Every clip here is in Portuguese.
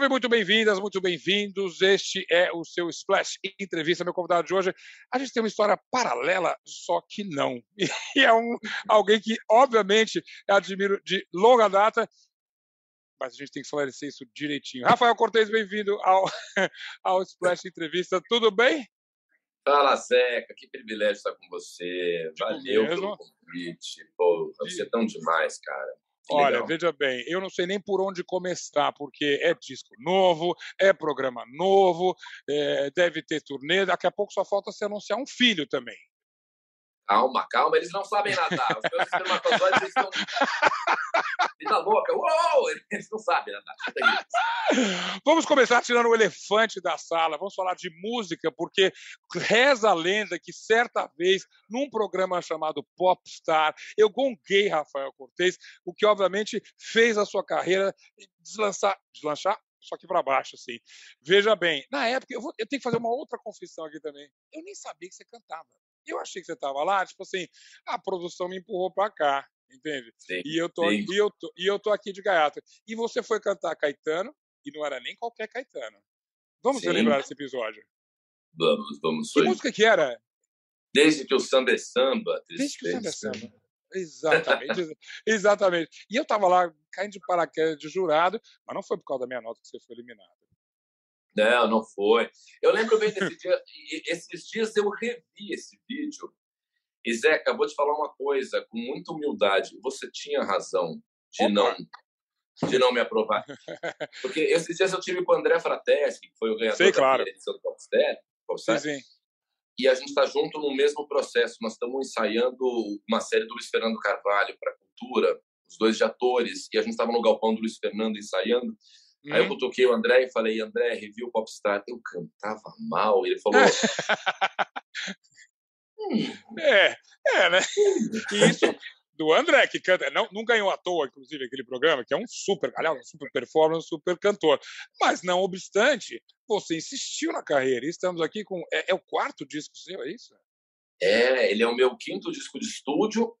Salve, muito bem-vindas, muito bem-vindos. Este é o seu Splash Entrevista. Meu convidado de hoje, a gente tem uma história paralela, só que não. E é um, alguém que, obviamente, admiro de longa data, mas a gente tem que esclarecer isso direitinho. Rafael Cortez, bem-vindo ao, ao Splash Entrevista. Tudo bem? Fala, Zeca, que privilégio estar com você. Valeu pelo convite. Pô, você é tão demais, cara. Olha, Legal. veja bem, eu não sei nem por onde começar, porque é disco novo, é programa novo, é, deve ter turnê, daqui a pouco só falta se anunciar um filho também. Calma, calma, eles não sabem nadar. Os meus espermatozoides estão. Vida louca, uou! Eles não sabem nadar. Vamos começar tirando o elefante da sala. Vamos falar de música, porque reza a lenda que certa vez, num programa chamado Popstar, eu gonguei Rafael Cortez, o que obviamente fez a sua carreira deslançar, deslanchar só que para baixo, assim. Veja bem, na época, eu, vou, eu tenho que fazer uma outra confissão aqui também. Eu nem sabia que você cantava. Eu achei que você estava lá, tipo assim, a produção me empurrou para cá, entende? Sim, e, eu tô, e, eu tô, e eu tô aqui de gaiato. E você foi cantar Caetano, e não era nem qualquer Caetano. Vamos relembrar esse episódio? Vamos, vamos. Que foi. música que era? Desde que o samba é samba. Desde que o samba é samba. Exatamente, exatamente. E eu tava lá caindo de paraquedas de jurado, mas não foi por causa da minha nota que você foi eliminado. Não, não foi. Eu lembro bem desse dia. Esses dias eu revi esse vídeo. E Zé, acabou de falar uma coisa com muita humildade. Você tinha razão de não de não me aprovar. Porque esses dias eu tive com o André Frateschi, que foi o ganhador Sei, claro. da edição do Popstar. Sim, sim. E a gente está junto no mesmo processo. Nós estamos ensaiando uma série do Luiz Fernando Carvalho para a Cultura, os dois de atores, e a gente estava no galpão do Luiz Fernando ensaiando. Hum. Aí eu cutuquei o André e falei, André, review Popstar. Eu cantava mal. Ele falou... hum. É, é, né? E isso do André, que canta, não, não ganhou à toa, inclusive, aquele programa, que é um super, aliás, um super performance, um super cantor. Mas, não obstante, você insistiu na carreira. E estamos aqui com. É, é, o quarto disco seu, é isso? É, ele é o meu quinto disco de estúdio.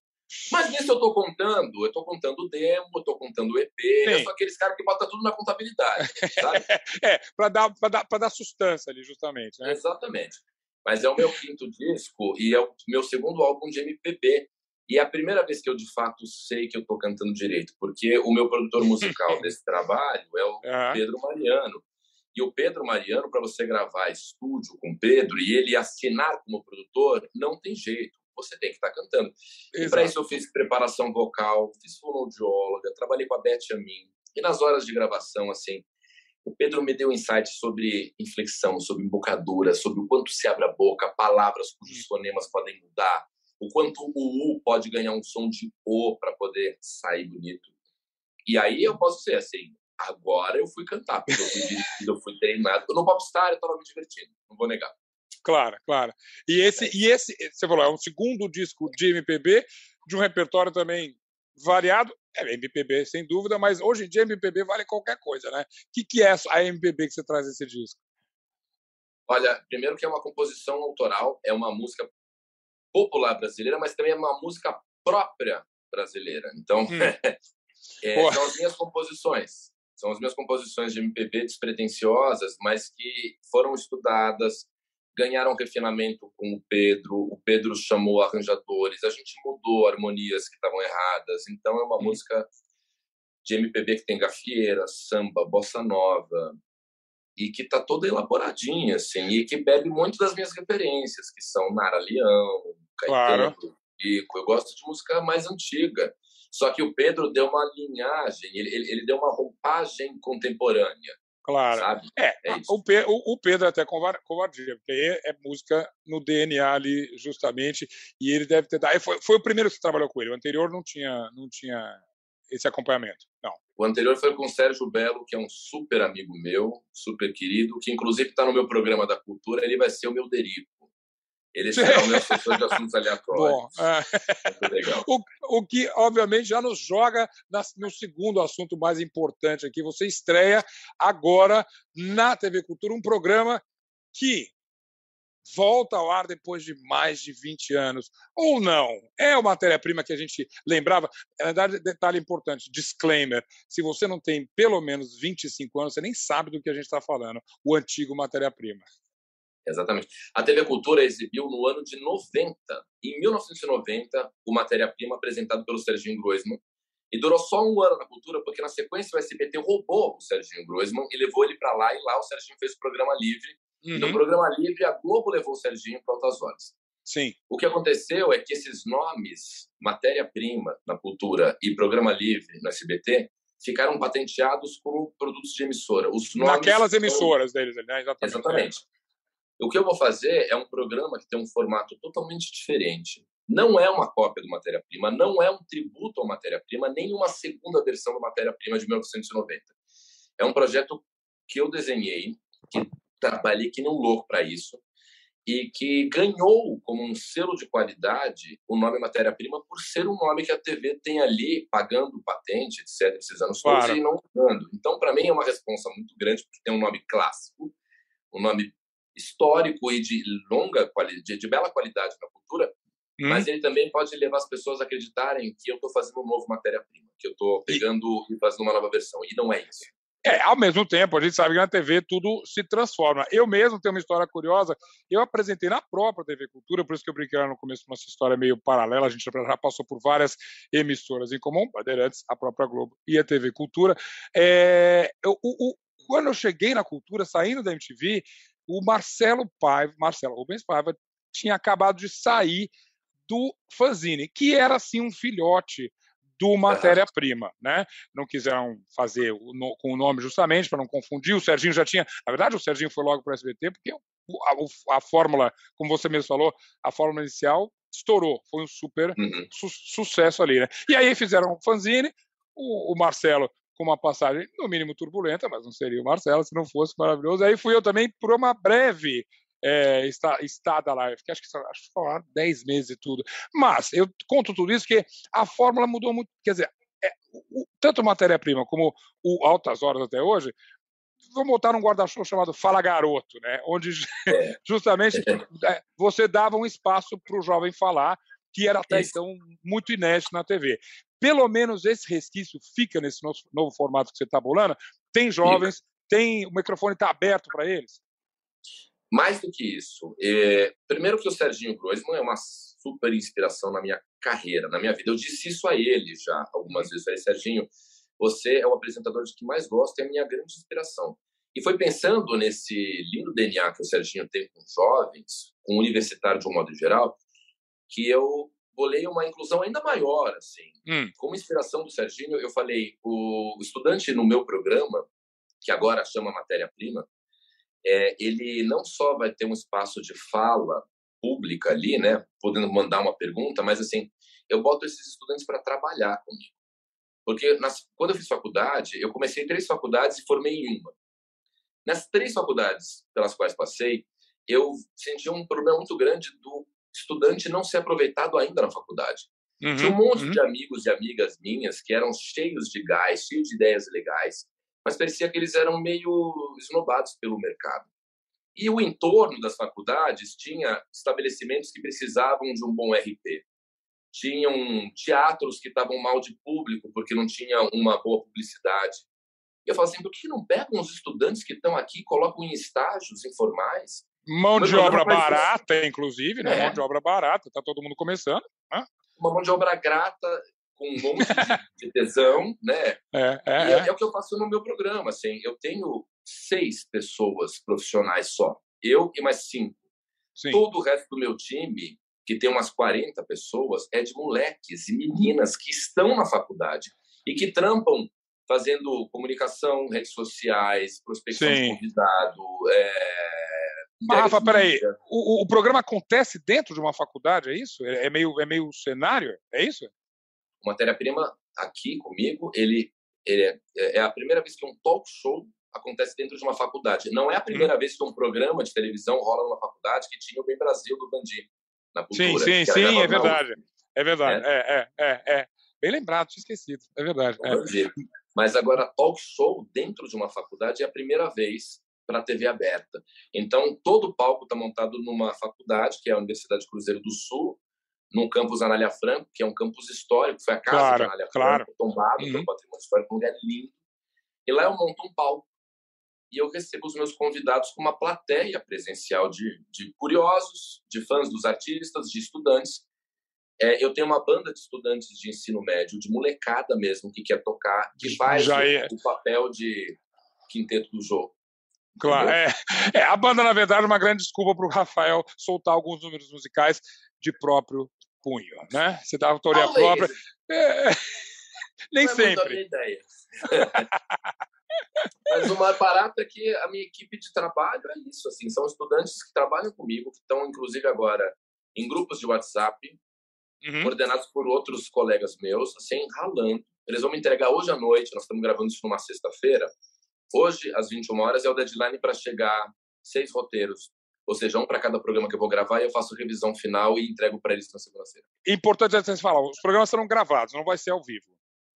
Mas nisso eu estou contando, eu estou contando o demo, estou contando o EP, Sim. eu sou aqueles caras que botam tudo na contabilidade, sabe? é, para dar, dar, dar sustância ali, justamente. Né? Exatamente. Mas é o meu quinto disco e é o meu segundo álbum de MPB. E é a primeira vez que eu, de fato, sei que eu estou cantando direito, porque o meu produtor musical desse trabalho é o uhum. Pedro Mariano. E o Pedro Mariano, para você gravar estúdio com o Pedro e ele assinar como produtor, não tem jeito você tem que estar tá cantando. Exato. E para isso eu fiz preparação vocal, fiz fonoaudióloga, trabalhei com a Beth Amin. E nas horas de gravação, assim, o Pedro me deu insight sobre inflexão, sobre embocadura, sobre o quanto se abre a boca, palavras cujos fonemas podem mudar, o quanto o U pode ganhar um som de O para poder sair bonito. E aí eu posso ser assim, agora eu fui cantar, porque eu fui dirigido, eu fui treinado. No Popstar eu estava me divertindo, não vou negar. Claro, claro. E esse, e esse, você falou, é um segundo disco de MPB, de um repertório também variado. É MPB, sem dúvida, mas hoje em dia MPB vale qualquer coisa, né? O que, que é a MPB que você traz esse disco? Olha, primeiro que é uma composição autoral, é uma música popular brasileira, mas também é uma música própria brasileira. Então, hum. é, são as minhas composições. São as minhas composições de MPB despretensiosas, mas que foram estudadas, ganharam refinamento com o Pedro, o Pedro chamou arranjadores, a gente mudou harmonias que estavam erradas. Então é uma hum. música de MPB que tem gafieira, samba, bossa nova e que tá toda elaboradinha assim, e que bebe muito das minhas referências, que são Nara Leão, Caetano, claro. Pico. Eu gosto de música mais antiga. Só que o Pedro deu uma linhagem, ele, ele, ele deu uma roupagem contemporânea. Claro. Sabe? É, é o, Pedro, o, Pedro até covardia, porque aí é música no DNA ali, justamente, e ele deve ter dado. Foi, foi o primeiro que você trabalhou com ele, o anterior não tinha, não tinha esse acompanhamento. Não. O anterior foi com o Sérgio Belo, que é um super amigo meu, super querido, que inclusive está no meu programa da cultura, ele vai ser o meu Derico. Ele será o meu assessor de assuntos aleatórios. Bom, é... legal. O, o, que, obviamente, já nos joga na, no segundo assunto mais importante aqui. Você estreia agora na TV Cultura um programa que volta ao ar depois de mais de 20 anos. Ou não? É uma matéria-prima que a gente lembrava. Na verdade, detalhe importante: disclaimer. Se você não tem pelo menos 25 anos, você nem sabe do que a gente está falando. O antigo matéria-prima. Exatamente. A TV Cultura exibiu no ano de 90, em 1990, o matéria-prima apresentado pelo Serginho Groisman. E durou só um ano na Cultura, porque na sequência o SBT roubou o Serginho Groisman e levou ele para lá. E lá o Serginho fez o programa livre. Uhum. E no uhum. programa livre, a Globo levou o Serginho para Altas Horas. Sim. O que aconteceu é que esses nomes, matéria-prima na Cultura e programa livre no SBT, ficaram patenteados como produtos de emissora. Os nomes Naquelas emissoras deles, né? Exatamente. Exatamente. O que eu vou fazer é um programa que tem um formato totalmente diferente. Não é uma cópia do matéria-prima, não é um tributo ao matéria-prima, nem uma segunda versão do matéria-prima de 1990. É um projeto que eu desenhei, que trabalhei que não louco para isso, e que ganhou como um selo de qualidade o nome matéria-prima por ser um nome que a TV tem ali pagando patente, etc., esses anos todos claro. e não dando. Então, para mim, é uma responsa muito grande, porque tem um nome clássico, um nome histórico e de longa de, de bela qualidade na cultura, hum. mas ele também pode levar as pessoas a acreditarem que eu estou fazendo um novo matéria-prima, que eu estou pegando e... e fazendo uma nova versão. E não é isso. É, ao mesmo tempo, a gente sabe que na TV tudo se transforma. Eu mesmo tenho uma história curiosa. Eu apresentei na própria TV Cultura, por isso que eu brinquei no começo com essa história meio paralela. A gente já passou por várias emissoras em comum, Bandeirantes, a própria Globo e a TV Cultura. É, eu, o, o, quando eu cheguei na Cultura, saindo da MTV, o Marcelo Paiva, Marcelo Rubens Paiva, tinha acabado de sair do Fanzine, que era assim um filhote do matéria-prima, né? Não quiseram fazer o, no, com o nome justamente para não confundir. O Serginho já tinha, na verdade, o Serginho foi logo para o SBT porque a, a, fórmula, como você mesmo falou, a fórmula inicial estourou, foi um super uhum. su sucesso ali, né? E aí fizeram o fanzine, o, o Marcelo com uma passagem no mínimo turbulenta, mas não seria o Marcelo se não fosse maravilhoso. Aí fui eu também por uma breve é, estada lá, que acho que acho que falaram 10 meses e tudo. Mas eu conto tudo isso que a fórmula mudou muito, quer dizer, é, o, tanto matéria-prima como o Altas Horas até hoje, vou montar um guarda-chuva chamado Fala Garoto, né? onde é. justamente é, você dava um espaço para o jovem falar, que era até então muito inédito na TV pelo menos esse resquício fica nesse novo, novo formato que você está bolando? Tem jovens, tem o microfone está aberto para eles? Mais do que isso, é, primeiro que o Serginho Groisman é uma super inspiração na minha carreira, na minha vida. Eu disse isso a ele já algumas vezes. Falei, Serginho, você é o apresentador de que mais gosto e é a minha grande inspiração. E foi pensando nesse lindo DNA que o Serginho tem com jovens, com universitário de um modo geral, que eu bolei uma inclusão ainda maior, assim. Hum. Como inspiração do Serginho, eu falei, o estudante no meu programa, que agora chama Matéria-Prima, é, ele não só vai ter um espaço de fala pública ali, né, podendo mandar uma pergunta, mas assim, eu boto esses estudantes para trabalhar comigo. Porque nas, quando eu fiz faculdade, eu comecei três faculdades e formei em uma. Nessas três faculdades pelas quais passei, eu senti um problema muito grande do estudante não ser aproveitado ainda na faculdade. Uhum, Tinha um monte uhum. de amigos e amigas minhas que eram cheios de gás, cheios de ideias legais, mas parecia que eles eram meio esnobados pelo mercado. E o entorno das faculdades tinha estabelecimentos que precisavam de um bom RP. Tinham teatros que estavam mal de público porque não tinha uma boa publicidade. E eu falo assim, por que não pegam os estudantes que estão aqui, colocam em estágios informais Mão de obra barata, isso. inclusive, né? É. Mão de obra barata, tá todo mundo começando. Né? Uma mão de obra grata, com um monte de, tesão, né? É, é, e é. é o que eu faço no meu programa, assim. Eu tenho seis pessoas profissionais só. Eu e mais cinco. Sim. Todo o resto do meu time, que tem umas 40 pessoas, é de moleques e meninas que estão na faculdade e que trampam fazendo comunicação, redes sociais, prospecção Sim. de convidado, é, mas, Rafa, peraí, o, o programa acontece dentro de uma faculdade, é isso? É, é meio, é meio cenário, é isso? Matéria-prima aqui comigo, ele, ele é, é, é, a primeira vez que um talk show acontece dentro de uma faculdade. Não é a primeira hum. vez que um programa de televisão rola numa faculdade que tinha o Bem Brasil do Bandi na cultura. Sim, sim, sim, é verdade. É verdade, é, é, é, é. Bem lembrado, tinha esquecido, é verdade. É. Mas agora, talk show dentro de uma faculdade é a primeira vez para a TV aberta. Então, todo o palco está montado numa faculdade, que é a Universidade Cruzeiro do Sul, no campus Anália Franco, que é um campus histórico, foi a casa claro, de Anália claro. Franco, tombado uhum. pelo patrimônio histórico, um lugar lindo. E lá eu monto um palco e eu recebo os meus convidados com uma plateia presencial de, de curiosos, de fãs dos artistas, de estudantes. É, eu tenho uma banda de estudantes de ensino médio, de molecada mesmo, que quer tocar, que faz o, é. o papel de quinteto do jogo. Claro, é, é, a banda, na verdade, é uma grande desculpa para o Rafael soltar alguns números musicais de próprio punho, né? Você dá autoria Talvez. própria. É, nem Não sempre. É minha ideia. Mas o mais barato é que a minha equipe de trabalho é isso, assim, são estudantes que trabalham comigo, que estão inclusive agora em grupos de WhatsApp, uhum. coordenados por outros colegas meus, assim, ralando. Eles vão me entregar hoje à noite, nós estamos gravando isso numa sexta-feira. Hoje, às 21 horas, é o deadline para chegar seis roteiros ou seja, um para cada programa que eu vou gravar e eu faço revisão final e entrego para eles na segunda-feira. Importante é você falar, os programas serão gravados, não vai ser ao vivo.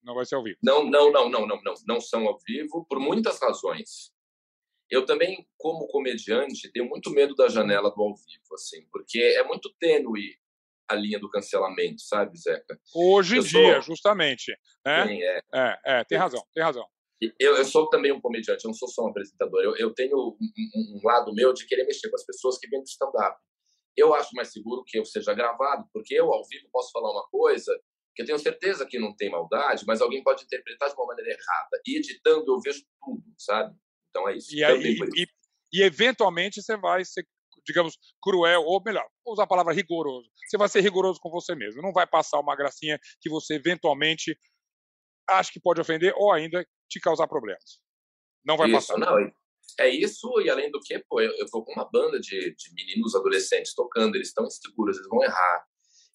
Não vai ser ao vivo. Não, não, não, não, não, não, não são ao vivo por muitas razões. Eu também, como comediante, tenho muito medo da janela do ao vivo, assim, porque é muito tênue a linha do cancelamento, sabe, Zeca? Hoje em dia, justamente. Né? Sim, é. É, é, tem razão, tem razão. Eu, eu sou também um comediante, eu não sou só um apresentador. Eu, eu tenho um, um, um, lado meu de querer mexer com as pessoas que vêm do stand-up. Eu acho mais seguro que eu seja gravado, porque eu, ao vivo, posso falar uma coisa que eu tenho certeza que não tem maldade, mas alguém pode interpretar de uma maneira errada. E editando eu vejo tudo, sabe? Então é isso. E, aí, e, e, eventualmente você vai ser, digamos, cruel, ou melhor, vou usar a palavra rigoroso. Você vai ser rigoroso com você mesmo. Não vai passar uma gracinha que você eventualmente acha que pode ofender ou ainda te causar problemas. Não vai isso, passar. Não, é isso, e além do que, pô, eu, eu tô com uma banda de, de meninos adolescentes tocando, eles estão inseguros, eles vão errar.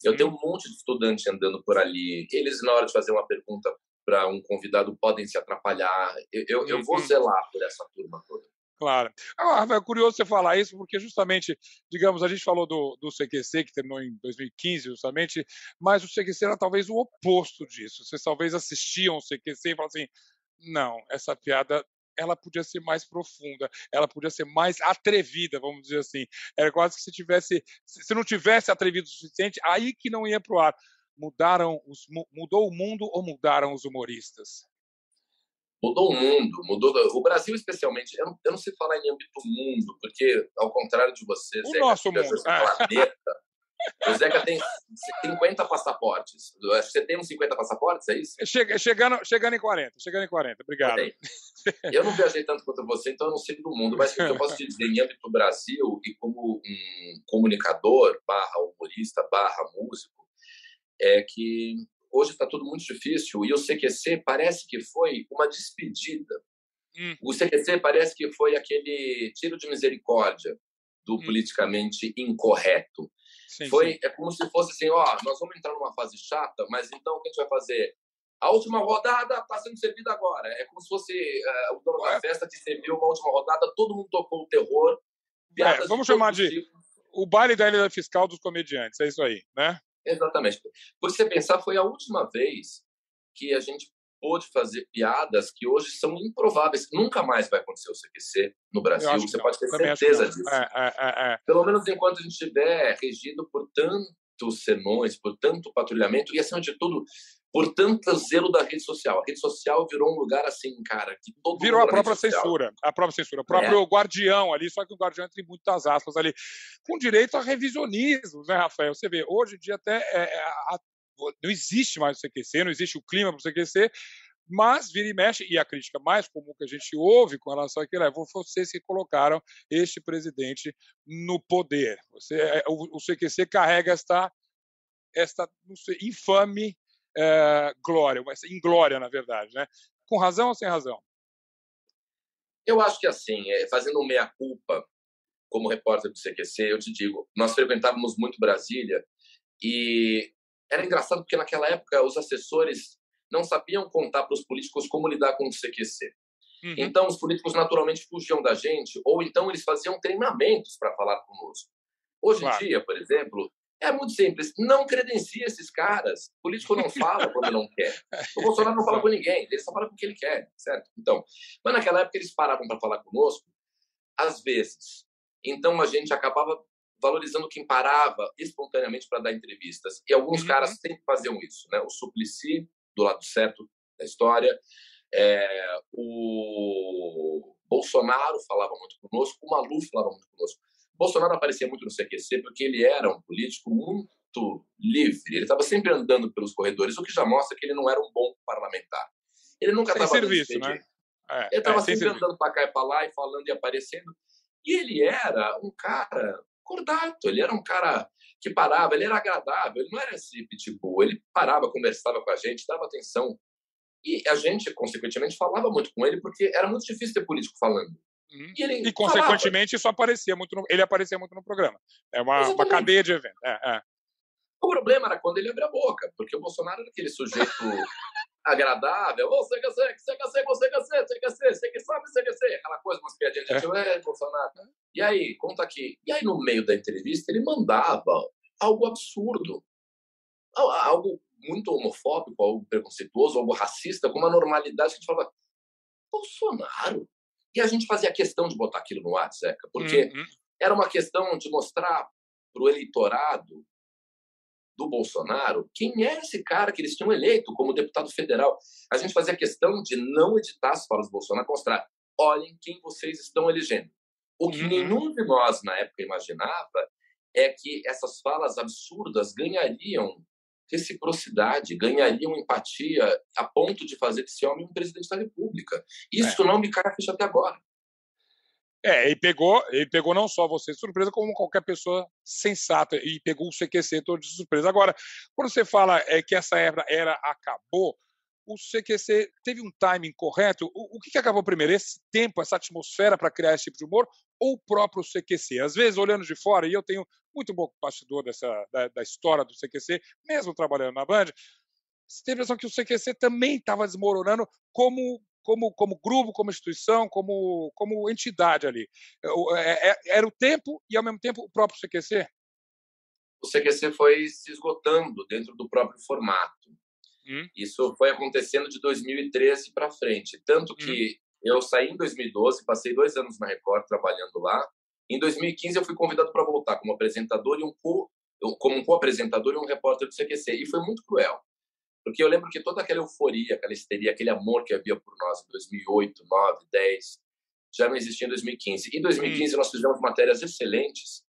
Eu tenho um monte de estudante andando por ali. Eles, na hora de fazer uma pergunta para um convidado, podem se atrapalhar. Eu, eu, eu vou uhum. zelar por essa turma toda. Claro. Ah, é curioso você falar isso, porque justamente, digamos, a gente falou do, do CQC, que terminou em 2015, justamente, mas o CQC era talvez o oposto disso. Vocês talvez assistiam o CQC e falavam assim: não, essa piada ela podia ser mais profunda, ela podia ser mais atrevida, vamos dizer assim. Era quase que se tivesse, se não tivesse atrevido o suficiente, aí que não ia para o ar. Mudaram os, mudou o mundo ou mudaram os humoristas? Mudou o mundo, mudou o Brasil especialmente. Eu não, eu não sei falar em âmbito mundo, porque ao contrário de você, o nosso mundo, é. planeta, o Zeca tem 50 passaportes. Você tem uns 50 passaportes, é isso? Chega, chegando, chegando em 40, chegando em 40, obrigado. Eu não viajei tanto quanto você, então eu não sei do mundo, mas o que eu posso te dizer em âmbito Brasil e como um comunicador, barra humorista, barra músico, é que hoje está tudo muito difícil e o CQC parece que foi uma despedida. Hum. O CQC parece que foi aquele tiro de misericórdia do hum. politicamente incorreto. Sim, Foi, sim. É como se fosse assim, ó, nós vamos entrar numa fase chata, mas então o que a gente vai fazer? A última rodada está sendo servida agora. É como se fosse uh, o dono da festa te serviu uma última rodada, todo mundo tocou o terror. É, vamos de chamar de tipos. o baile da ilha fiscal dos comediantes, é isso aí, né? Exatamente. Por você pensar, foi a última vez que a gente pôde fazer piadas que hoje são improváveis. Nunca mais vai acontecer o CQC no Brasil, você pode ter certeza disso. É, é, é, é, Pelo menos enquanto a gente estiver regido por tantos sermões, por tanto patrulhamento e, acima de tudo, por tanto zelo da rede social. A rede social virou um lugar assim, cara, que todo Virou a própria censura. A própria censura. O próprio é. guardião ali, só que o guardião entre muitas aspas ali, com direito a revisionismo, né, Rafael? Você vê, hoje em dia até é, é a, não existe mais o CQC, não existe o clima para o CQC, mas vira e mexe, e a crítica mais comum que a gente ouve com relação àquilo é vocês que colocaram este presidente no poder. Você, é, o, o CQC carrega esta, esta sei, infame é, glória, essa inglória, na verdade. Né? Com razão ou sem razão? Eu acho que assim, é, fazendo meia-culpa como repórter do CQC, eu te digo, nós frequentávamos muito Brasília e era engraçado porque naquela época os assessores não sabiam contar para os políticos como lidar com o CQC. Uhum. Então os políticos naturalmente fugiam da gente ou então eles faziam treinamentos para falar conosco. Hoje claro. em dia, por exemplo, é muito simples. Não credencia esses caras. O político não fala quando não quer. O Bolsonaro não fala com ninguém. Ele só fala com o que ele quer, certo? Então, mas naquela época eles paravam para falar conosco. às vezes. Então a gente acabava valorizando quem parava espontaneamente para dar entrevistas. E alguns uhum. caras sempre faziam isso, né? O Suplicy, do lado certo da história, é, o Bolsonaro falava muito conosco, o Maluf falava muito conosco. Bolsonaro aparecia muito no CQC porque ele era um político muito livre. Ele estava sempre andando pelos corredores, o que já mostra que ele não era um bom parlamentar. Ele nunca estava serviço, né? É, ele estava é, sempre andando para cá e para lá e falando e aparecendo. E ele era um cara cordato, ele era um cara que parava, ele era agradável, ele não era esse pitbull, ele parava, conversava com a gente, dava atenção. E a gente, consequentemente, falava muito com ele, porque era muito difícil ter político falando. Uhum. E, ele e consequentemente, isso aparecia muito no, ele aparecia muito no programa. É uma, uma cadeia de eventos. É, é. O problema era quando ele abria a boca, porque o Bolsonaro era aquele sujeito agradável. Ô, CQC, CQC, CQC, CQC, CQC, sabe CQC. Aquela coisa, umas piadinhas de tio, é, Bolsonaro. E aí, conta aqui. E aí, no meio da entrevista, ele mandava algo absurdo. Algo muito homofóbico, algo preconceituoso, algo racista, com uma normalidade que a gente falava, Bolsonaro? E a gente fazia questão de botar aquilo no ar, Zeca, porque uhum. era uma questão de mostrar para o eleitorado do Bolsonaro quem é esse cara que eles tinham eleito como deputado federal. A gente fazia questão de não editar as falas do Bolsonaro, mostrar, olhem quem vocês estão elegendo. O que uhum. nenhum de nós na época imaginava é que essas falas absurdas ganhariam reciprocidade, ganhariam empatia a ponto de fazer desse homem um presidente da República. Isso é. não me cai a ficha até agora. É, e pegou, ele pegou não só você de surpresa, como qualquer pessoa sensata, e pegou o CQC todo de surpresa. Agora, quando você fala é, que essa era, era acabou, o CQC teve um timing correto? O, o que, que acabou primeiro? Esse tempo, essa atmosfera para criar esse tipo de humor, ou o próprio CQC? Às vezes, olhando de fora, e eu tenho muito bom bastidor dessa, da, da história do CQC, mesmo trabalhando na Band, você tem a impressão que o CQC também estava desmoronando como como, como grupo, como instituição, como, como entidade ali. É, é, era o tempo e, ao mesmo tempo, o próprio CQC? O CQC foi se esgotando dentro do próprio formato. Hum. Isso foi acontecendo de 2013 para frente. Tanto que hum. eu saí em 2012, passei dois anos na Record trabalhando lá. Em 2015, eu fui convidado para voltar como apresentador e um co como um co-apresentador e um repórter do CQC. E foi muito cruel. Porque eu lembro que toda aquela euforia, aquela histeria, aquele amor que havia por nós em 2008, 9, 10, já não existia em 2015. Em 2015 hum. nós fizemos matérias excelentes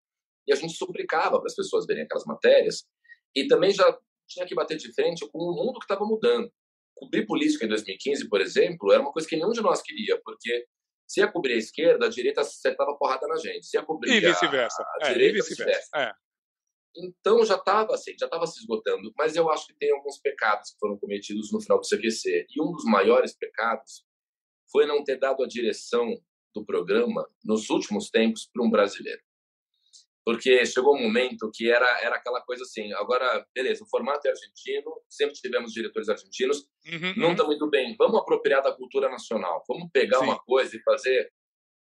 e a gente suplicava para as pessoas verem aquelas matérias e também já tinha que bater de frente com o mundo que estava mudando. Cobrir política em 2015, por exemplo, era uma coisa que nenhum de nós queria, porque se ia cobrir a esquerda, a direita acertava porrada na gente. Se ia cobrir e vice-versa. A, a é, direita, vice-versa. É. Então já estava assim, já estava se esgotando. Mas eu acho que tem alguns pecados que foram cometidos no final do CQC. E um dos maiores pecados foi não ter dado a direção do programa nos últimos tempos para um brasileiro. Porque chegou um momento que era, era aquela coisa assim, agora, beleza, o formato é argentino, sempre tivemos diretores argentinos, uhum, não está uhum. muito bem, vamos apropriar da cultura nacional, vamos pegar Sim. uma coisa e fazer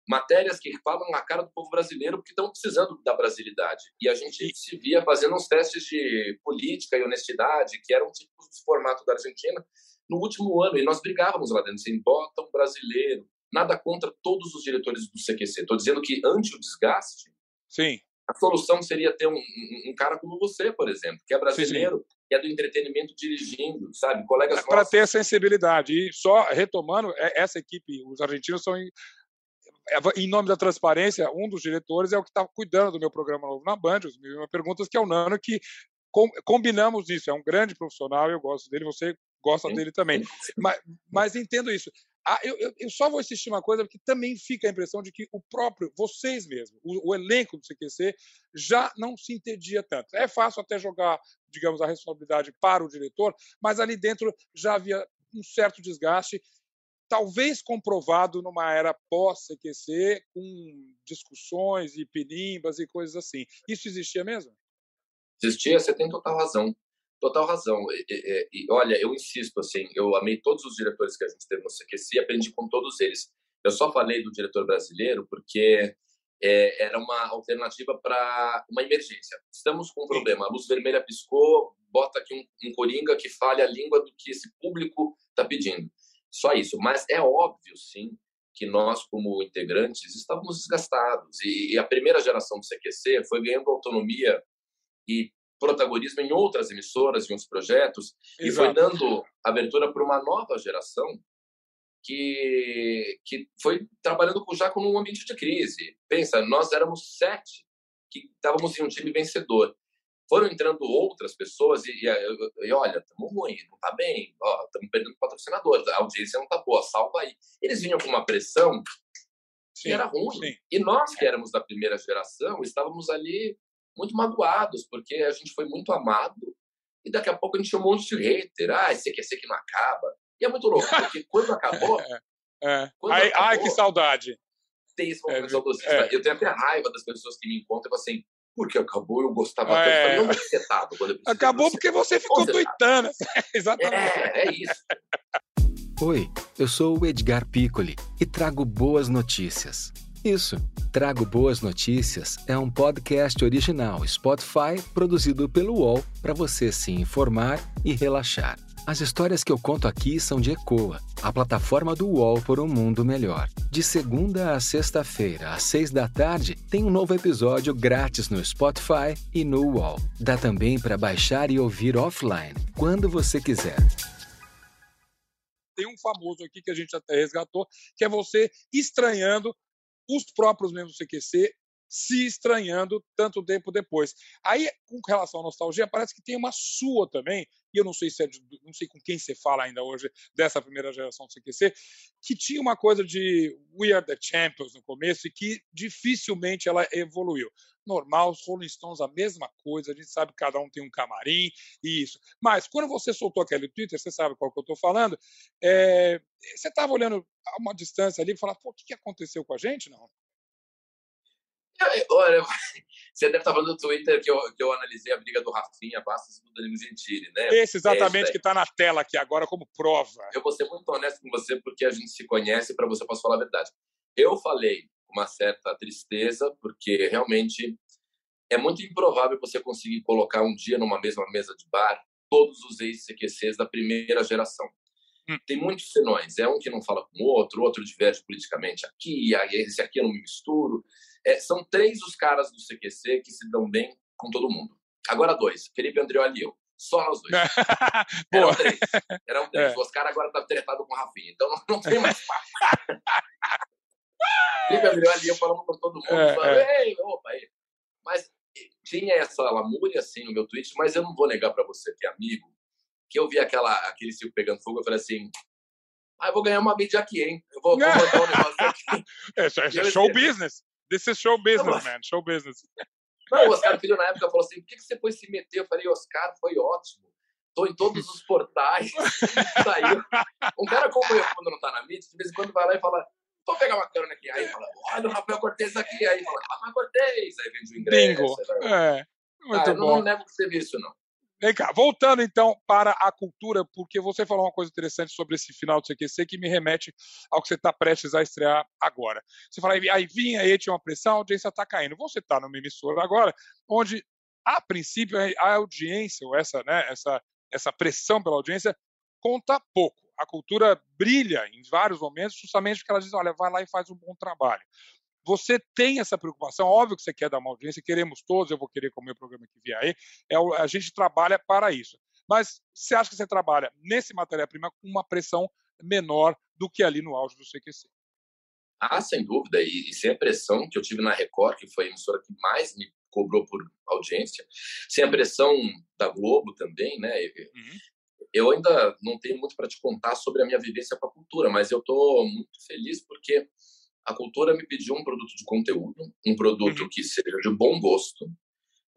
matérias que falam a cara do povo brasileiro porque estão precisando da brasilidade. E a gente se via fazendo uns testes de política e honestidade, que eram tipos de formato da Argentina, no último ano. E nós brigávamos lá dentro, assim, bota um brasileiro. Nada contra todos os diretores do CQC. Estou dizendo que, ante o desgaste, Sim. a solução seria ter um, um, um cara como você, por exemplo, que é brasileiro, sim, sim. que é do entretenimento dirigindo, sabe? Colegas é, Para ter sensibilidade. E só retomando, é, essa equipe, os argentinos são em nome da transparência, um dos diretores é o que está cuidando do meu programa novo na Band, os Mil Perguntas, que é o Nano, que com, combinamos isso. É um grande profissional, eu gosto dele, você gosta sim, dele também. Mas, mas, entendo isso. Ah, eu, eu, eu, só vou insistir uma coisa, porque também fica a impressão de que o próprio, vocês mesmos, o, o, elenco do CQC, já não se entendia tanto. É fácil até jogar, digamos, a responsabilidade para o diretor, mas ali dentro já havia um certo desgaste talvez comprovado numa era pós-CQC, com discussões e penimbas e coisas assim. Isso existia mesmo? Existia, você tem total razão. Total razão. E, e, e, olha, eu insisto, assim, eu amei todos os diretores que a gente teve no CQC e aprendi com todos eles. Eu só falei do diretor brasileiro porque é, era uma alternativa para uma emergência. Estamos com um problema, a luz vermelha piscou, bota aqui um, um coringa que fale a língua do que esse público está pedindo. Só isso. Mas é óbvio, sim, que nós, como integrantes, estávamos desgastados. E, a primeira geração do CQC foi ganhando autonomia e protagonismo em outras emissoras, em outros projetos, Exato. e foi dando abertura para uma nova geração que, que foi trabalhando com, já com um ambiente de crise. Pensa, nós éramos sete que estávamos em um time vencedor. Foram entrando outras pessoas e, e, e olha, estamos ruim, não está bem, estamos perdendo patrocinadores, a audiência não está boa, salva aí. Eles vinham com uma pressão que sim, era ruim. Sim. E nós, que éramos da primeira geração, estávamos ali muito magoados, porque a gente foi muito amado e daqui a pouco a gente tinha um monte de hater. Ah, esse aqui, esse aqui não acaba. E é muito louco, porque quando acabou. é, é. Quando ai, acabou, ai, que saudade! Tem esse momento é, saudosista. É. Eu tenho até raiva das pessoas que me encontram e falam assim. Porque acabou, eu gostava é. tanto. Eu quando eu Acabou porque você ficou tweetando. Exatamente. É, é isso. Oi, eu sou o Edgar Piccoli e trago boas notícias. Isso, Trago Boas Notícias é um podcast original Spotify produzido pelo UOL para você se informar e relaxar. As histórias que eu conto aqui são de Ecoa, a plataforma do UOL por um mundo melhor. De segunda a sexta-feira, às seis da tarde, tem um novo episódio grátis no Spotify e no UOL. Dá também para baixar e ouvir offline, quando você quiser. Tem um famoso aqui que a gente até resgatou, que é você estranhando os próprios membros do CQC se estranhando tanto tempo depois. Aí, com relação à nostalgia, parece que tem uma sua também, e eu não sei se é de, não sei com quem você fala ainda hoje dessa primeira geração do CQC, que tinha uma coisa de We Are the Champions no começo e que dificilmente ela evoluiu. Normal, os Rolling Stones a mesma coisa, a gente sabe que cada um tem um camarim e isso. Mas quando você soltou aquele Twitter, você sabe qual que eu estou falando, é, você estava olhando a uma distância ali e falava, pô, o que aconteceu com a gente? Não. Olha, você deve estar falando do Twitter que eu, que eu analisei a briga do Rafinha Bastos e do Danilo Gentili, né? Esse exatamente é que está na tela aqui agora como prova. Eu vou ser muito honesto com você porque a gente se conhece e para você posso falar a verdade. Eu falei com uma certa tristeza porque realmente é muito improvável você conseguir colocar um dia numa mesma mesa de bar todos os ex-CQCs da primeira geração. Hum. Tem muitos senões. É um que não fala com o outro, outro diverge politicamente aqui, esse aqui eu não me misturo. É, são três os caras do CQC que se dão bem com todo mundo. Agora dois, Felipe Andreoli e eu. Só nós dois. Eram três. Eram três. É. O Oscar agora tá tretado com o Rafinha, então não, não tem mais Felipe Andreoli e eu falamos com todo mundo. É, falando, é. Ei, opa, aí. Mas tinha essa lamúria assim no meu tweet, mas eu não vou negar para você que é amigo, que eu vi aquela, aquele circo pegando fogo, eu falei assim, ah, eu vou ganhar uma mídia aqui, hein? Eu vou, vou botar um negócio aqui. É, é show business. This is show business, man. Show business. Não, o Oscar Filho na época falou assim: por que, que você foi se meter? Eu falei, Oscar, foi ótimo. Tô em todos os portais. Saiu. Um cara como eu, quando não tá na mídia, de vez em quando vai lá e fala: vou pegar uma câmera aqui. Aí fala: olha o Rafael Cortez aqui. Aí fala: Rafael Cortez. Aí vende o ingresso. Bingo. É. Muito ah, bom. Não, você viu isso, não. Vem cá, voltando então para a cultura, porque você falou uma coisa interessante sobre esse final do CQC que me remete ao que você está prestes a estrear agora. Você fala, aí vinha, aí tinha uma pressão, a audiência está caindo. Você está numa emissora agora, onde, a princípio, a audiência, ou essa, né, essa, essa pressão pela audiência, conta pouco. A cultura brilha em vários momentos, justamente porque ela diz: olha, vai lá e faz um bom trabalho você tem essa preocupação, óbvio que você quer dar uma audiência, queremos todos, eu vou querer com o meu programa que vier aí, é, a gente trabalha para isso. Mas você acha que você trabalha nesse matéria-prima com uma pressão menor do que ali no auge do CQC? Ah, sem dúvida, e, e sem a pressão que eu tive na Record, que foi a emissora que mais me cobrou por audiência, sem a pressão da Globo também, né? Uhum. Eu ainda não tenho muito para te contar sobre a minha vivência com a cultura, mas eu estou muito feliz porque a cultura me pediu um produto de conteúdo, um produto uhum. que seja de bom gosto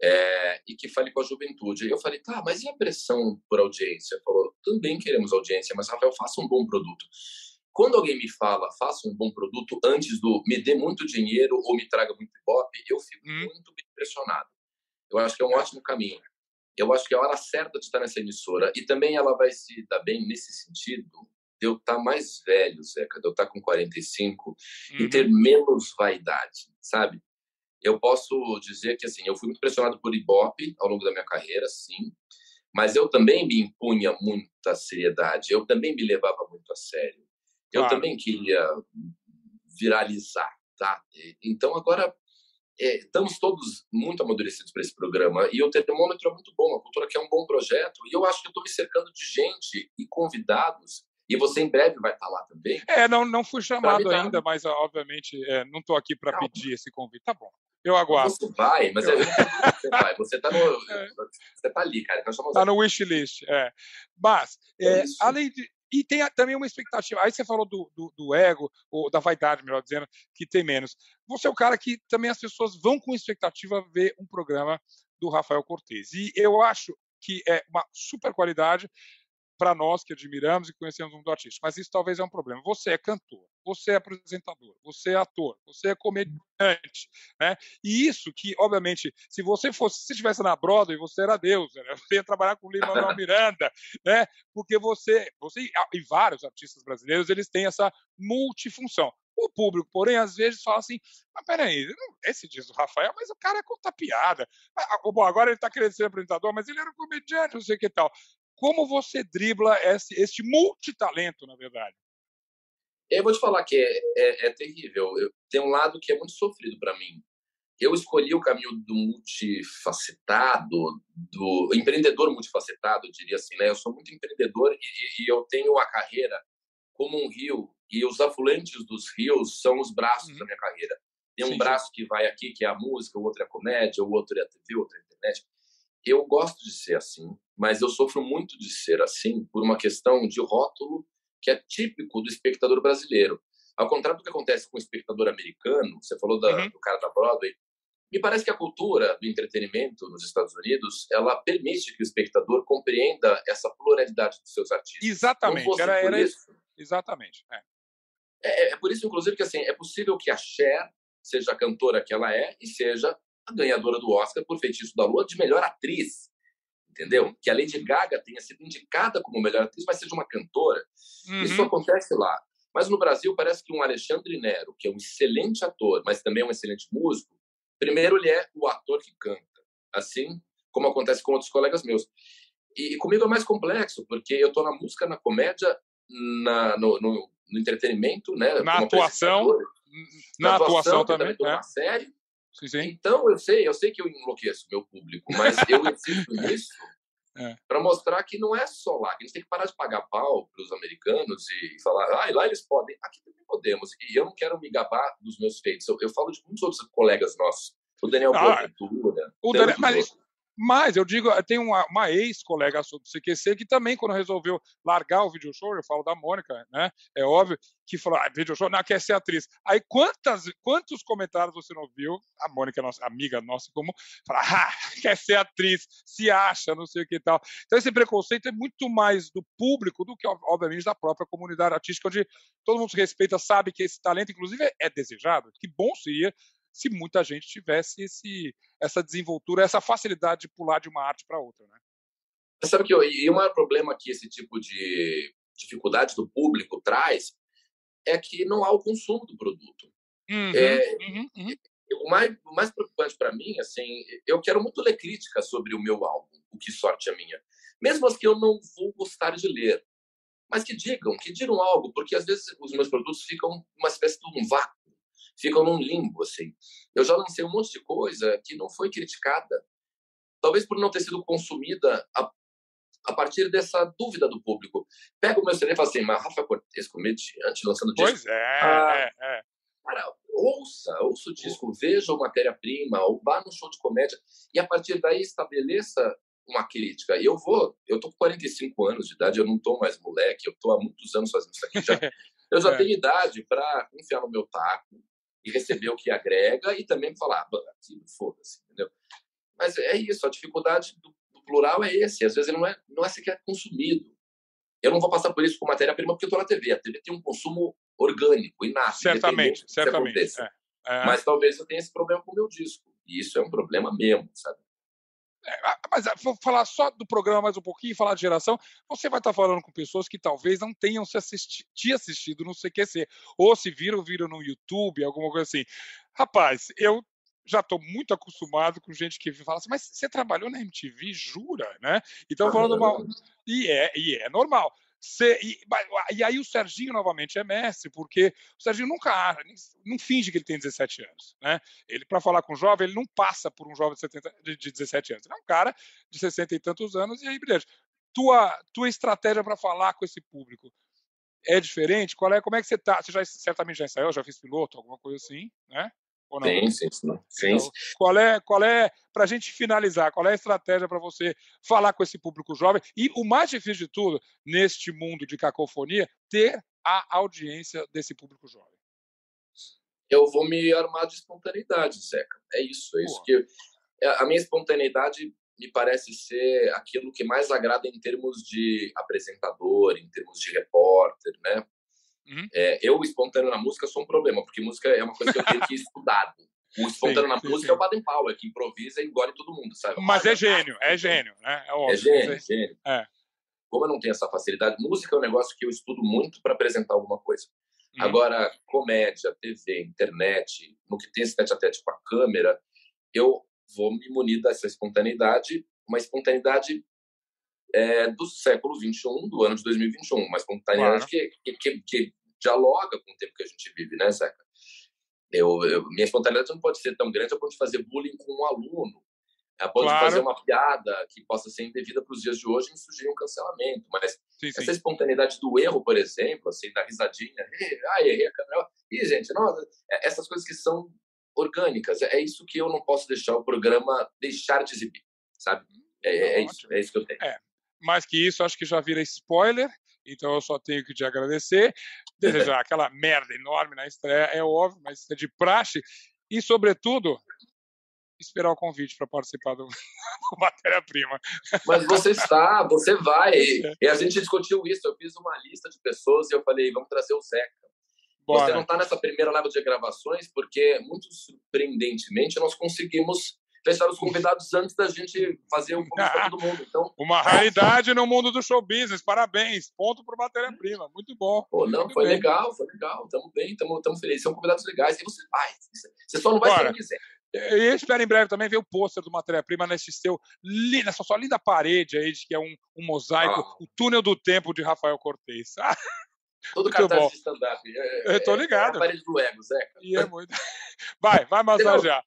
é, e que fale com a juventude. Eu falei, tá, mas e a pressão por audiência? Falou, também queremos audiência, mas Rafael, faça um bom produto. Quando alguém me fala, faça um bom produto antes do me dê muito dinheiro ou me traga muito pop, eu fico uhum. muito impressionado. Eu acho que é um ótimo caminho. Eu acho que é a hora certa de estar nessa emissora. E também ela vai se dar bem nesse sentido, de eu estar tá mais velho, Zeca, de eu estar tá com 45 uhum. e ter menos vaidade, sabe? Eu posso dizer que, assim, eu fui muito pressionado por Ibope ao longo da minha carreira, sim, mas eu também me impunha muita seriedade, eu também me levava muito a sério. Eu claro. também queria viralizar, tá? Então agora é, estamos todos muito amadurecidos para esse programa e o termômetro é muito bom, a cultura quer um bom projeto e eu acho que estou me cercando de gente e convidados e você em breve vai estar lá também. É, não, não fui chamado ainda, mas obviamente é, não estou aqui para pedir esse convite. Tá bom. Eu aguardo. Você vai, mas eu... você vai. Você está é. Você tá ali, cara. Está no wishlist. É. Mas, é, além de. E tem também uma expectativa. Aí você falou do, do, do, ego, ou da vaidade, melhor dizendo, que tem menos. Você é o cara que também as pessoas vão com expectativa ver um programa do Rafael Cortez. E eu acho que é uma super qualidade para nós que admiramos e conhecemos o mundo artístico. Mas isso talvez é um problema. Você é cantor, você é apresentador, você é ator, você é comediante, né? E isso que, obviamente, se você fosse, se estivesse na Broadway, você era Deus, né? Você ia trabalhar com o Lima Miranda, né? Porque você, você e vários artistas brasileiros, eles têm essa multifunção. O público, porém, às vezes fala assim: mas peraí, esse diz o Rafael, mas o cara conta piada. Ah, bom, agora ele está querendo ser apresentador, mas ele era um comediante, não sei o que tal. Como você dribla esse, esse multitalento, na verdade? Eu vou te falar que é, é, é terrível. Eu, tem um lado que é muito sofrido para mim. Eu escolhi o caminho do multifacetado, do empreendedor multifacetado, eu diria assim, né? Eu sou muito empreendedor e, e eu tenho a carreira como um rio e os afluentes dos rios são os braços uhum. da minha carreira. Tem um sim, braço sim. que vai aqui, que é a música, o outro é a comédia, o outro é a TV, o outro é a internet. Eu gosto de ser assim, mas eu sofro muito de ser assim por uma questão de rótulo que é típico do espectador brasileiro. Ao contrário do que acontece com o espectador americano, você falou da, uhum. do cara da Broadway, me parece que a cultura do entretenimento nos Estados Unidos ela permite que o espectador compreenda essa pluralidade dos seus artistas. Exatamente, era, era isso. Exatamente. É. É, é. por isso, inclusive, que assim é possível que a Cher seja a cantora que ela é e seja a ganhadora do Oscar por Feitiço da Lua de melhor atriz. Entendeu? Que a Lady Gaga tenha sido indicada como melhor atriz, mas seja uma cantora. Uhum. Isso acontece lá. Mas no Brasil parece que um Alexandre Nero, que é um excelente ator, mas também é um excelente músico, primeiro ele é o ator que canta. Assim como acontece com outros colegas meus. E, comigo é mais complexo, porque eu estou na música, na comédia, na, no, no, no entretenimento, né? Na atuação. Na, na atuação, atuação também. também é. na série. Sim, sim. Então, eu sei, eu sei que eu enlouqueço meu público, mas eu insisto nisso é. para mostrar que não é só lá, que a gente tem que parar de pagar pau para os americanos e falar, ah, lá eles podem, aqui também podemos. E eu não quero me gabar dos meus feitos. Eu, eu falo de muitos outros colegas nossos. O Daniel ah, Boaventura. O Daniel, mas, mas eu digo, tem uma, uma ex-colega do CQC que também, quando resolveu largar o video show, eu falo da Mônica, né? É óbvio, que falou, ah, video show, não, quer ser atriz. Aí quantas, quantos comentários você não viu? A Mônica, nossa amiga nossa como fala, ah, quer ser atriz, se acha, não sei o que e tal. Então esse preconceito é muito mais do público do que, obviamente, da própria comunidade artística, onde todo mundo se respeita, sabe que esse talento, inclusive, é desejado. Que bom seria se muita gente tivesse esse, essa desenvoltura, essa facilidade de pular de uma arte para outra, né? Sabe que e o maior problema que esse tipo de dificuldade do público traz é que não há o consumo do produto. Uhum, é, uhum, uhum. O, mais, o mais preocupante para mim, assim, eu quero muito ler críticas sobre o meu álbum, o que sorte é minha, mesmo as que eu não vou gostar de ler, mas que digam, que digam algo, porque às vezes os meus produtos ficam uma espécie de um vácuo ficam num limbo, assim. Eu já lancei um monte de coisa que não foi criticada, talvez por não ter sido consumida a, a partir dessa dúvida do público. Pega o meu CD e fala assim, mas Rafa Cortez, comediante, lançando disco. Pois é, ah, é, é. Cara, ouça, ouça o disco, veja o matéria-prima, ou vá no show de comédia, e a partir daí estabeleça uma crítica. E eu vou, eu tô com 45 anos de idade, eu não tô mais moleque, eu tô há muitos anos fazendo isso aqui. Já, eu já é. tenho idade para confiar no meu taco, e receber o que agrega e também falar, ah, foda-se, entendeu? Mas é isso, a dificuldade do, do, plural é esse. Às vezes ele não é, não é sequer consumido. Eu não vou passar por isso com matéria-prima porque eu estou na TV. A TV tem um consumo orgânico, inato. Certamente, certamente. É, é. Mas talvez eu tenha esse problema com o meu disco. E isso é um problema mesmo, sabe? É, mas ah, vou falar só do programa mais um pouquinho, falar de geração. Você vai estar falando com pessoas que talvez não tenham se assisti te assistido no CQC, ou se viram, viram no YouTube, alguma coisa assim. Rapaz, eu já estou muito acostumado com gente que fala assim, mas você trabalhou na MTV, jura, né? Então falando mal. E é, e é normal. Cê, e, e, aí o Serginho novamente é mestre, porque o Serginho nunca não finge que ele tem 17 anos. Né? Ele, para falar com um jovem, ele não passa por um jovem de, 70, de, de 17 anos. Ele é um cara de 60 e tantos anos, e aí, beleza. Tua, tua estratégia para falar com esse público é diferente? Qual é, como é que você tá? Você já certamente já ensaiou, já fez piloto, alguma coisa assim, né? Ou não? Sim, sim, sim. sim. Então, qual é, qual é, para a gente finalizar, qual é a estratégia para você falar com esse público jovem? E o mais difícil de tudo, neste mundo de cacofonia, ter a audiência desse público jovem. Eu vou me armar de espontaneidade, Zeca. É isso, é isso que é, a minha espontaneidade me parece ser aquilo que mais agrada em termos de apresentador, em termos de repórter, né? Uhum. É, eu, espontâneo na música, sou um problema, porque música é uma coisa que eu tenho que estudar. O espontâneo sim, na música sim. é o Baden Powell, que improvisa e engole todo mundo, sabe? Mas é gênio, é gênio, né? É, óbvio, é gênio, é gênio. É. Como eu não tenho essa facilidade, música é um negócio que eu estudo muito para apresentar alguma coisa. Uhum. Agora, comédia, TV, internet, no que tem esse tete a tete com a câmera, eu vou me munir dessa espontaneidade, uma espontaneidade é, do século 21, do ano de 2021, uma espontaneidade claro. que, que, que, dialoga com o tempo que a gente vive, né, Zeca? Eu, eu, minha espontaneidade não pode ser tão grande a ponto de fazer bullying com um aluno, a ponto claro. de fazer uma piada que possa ser indevida para os dias de hoje e surgir um cancelamento. Mas sim, essa sim. espontaneidade do erro, por exemplo, assim, da risadinha, ai, errei a câmera. E, gente, não, é, essas coisas que são orgânicas, é isso que eu não posso deixar o programa deixar de exibir, sabe? É, é, é isso, é isso que eu tenho. É, mais que isso, acho que já vira spoiler, então eu só tenho que te agradecer, desejar aquela merda enorme na estreia, é óbvio, mas isso é de praxe, e sobretudo, esperar o convite para participar do, do Matéria-Prima. Mas você está, você vai, e, e, a gente discutiu isso, eu fiz uma lista de pessoas e eu falei, vamos trazer o Zeca. Bora. Você não está nessa primeira leva de gravações porque, muito surpreendentemente, nós conseguimos fechar os convidados antes da gente fazer um convite para todo mundo. Então, Uma raridade no mundo do show business. Parabéns. Ponto para matéria-prima. Muito bom. Pô, não, Muito foi bem. legal, foi legal. Estamos bem, estamos felizes. São convidados legais. E você vai. Você só não vai Bora. se não quiser. Eu espero em breve também ver o pôster do Matéria-Prima nesse seu, nessa sua linda parede aí, que é um, um mosaico, ah. o túnel do tempo de Rafael Cortez. Todo muito cartaz bom. de stand-up. É, eu tô ligado. É a parede do ego, Zeca. E é muito... Vai, vai massagear.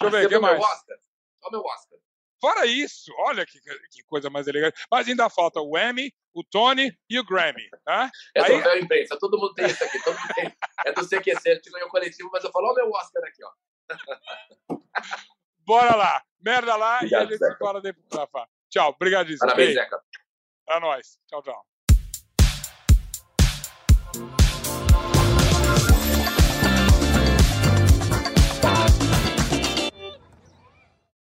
Deixa eu ver, o que mais? Meu Oscar? Olha o meu Oscar. Fora isso, olha que, que, coisa mais elegante. Mas ainda falta o Emmy, o Tony e o Grammy. Tá? É Aí... troféu imprensa, todo mundo tem isso aqui. Todo mundo tem. É do CQC, a gente ganhou coletivo, mas eu falo, olha o meu Oscar aqui, ó. Bora lá, merda lá Obrigado, e a gente Zeca. se fala depois, Rafa. Tchau, obrigadíssimo. Parabéns, Zeca. É nóis. Tchau, tchau.